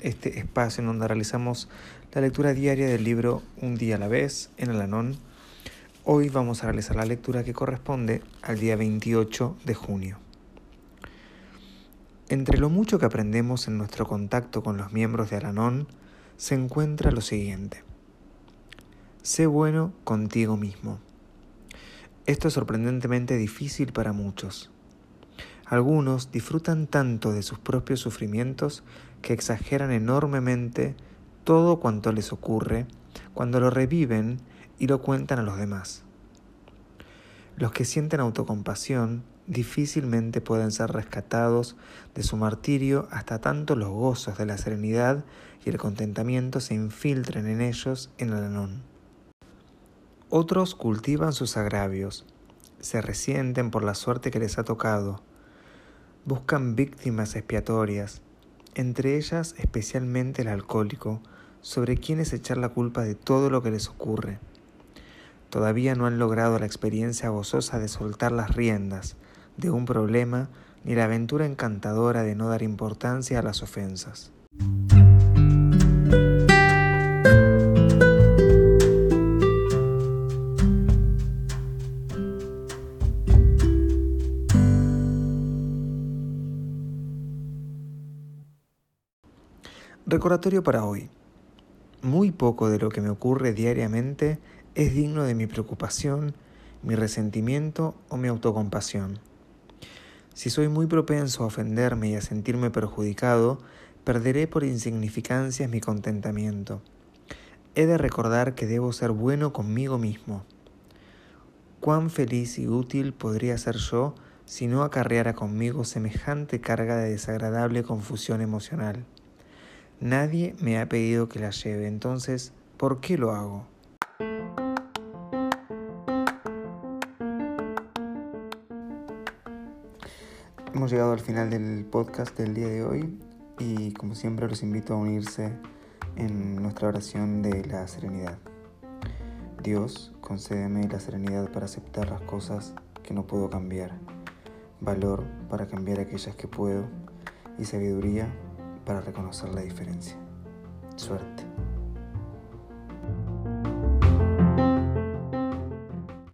este espacio en donde realizamos la lectura diaria del libro Un día a la vez en Alanón Hoy vamos a realizar la lectura que corresponde al día 28 de junio. Entre lo mucho que aprendemos en nuestro contacto con los miembros de Alanón se encuentra lo siguiente. Sé bueno contigo mismo. Esto es sorprendentemente difícil para muchos. Algunos disfrutan tanto de sus propios sufrimientos que exageran enormemente todo cuanto les ocurre cuando lo reviven y lo cuentan a los demás. Los que sienten autocompasión difícilmente pueden ser rescatados de su martirio hasta tanto los gozos de la serenidad y el contentamiento se infiltren en ellos en el anón. Otros cultivan sus agravios, se resienten por la suerte que les ha tocado, buscan víctimas expiatorias, entre ellas especialmente el alcohólico, sobre quienes echar la culpa de todo lo que les ocurre. Todavía no han logrado la experiencia gozosa de soltar las riendas de un problema ni la aventura encantadora de no dar importancia a las ofensas. Recordatorio para hoy. Muy poco de lo que me ocurre diariamente es digno de mi preocupación, mi resentimiento o mi autocompasión. Si soy muy propenso a ofenderme y a sentirme perjudicado, perderé por insignificancias mi contentamiento. He de recordar que debo ser bueno conmigo mismo. Cuán feliz y útil podría ser yo si no acarreara conmigo semejante carga de desagradable confusión emocional. Nadie me ha pedido que la lleve, entonces, ¿por qué lo hago? Hemos llegado al final del podcast del día de hoy y como siempre los invito a unirse en nuestra oración de la serenidad. Dios, concédeme la serenidad para aceptar las cosas que no puedo cambiar, valor para cambiar aquellas que puedo y sabiduría para reconocer la diferencia. Suerte.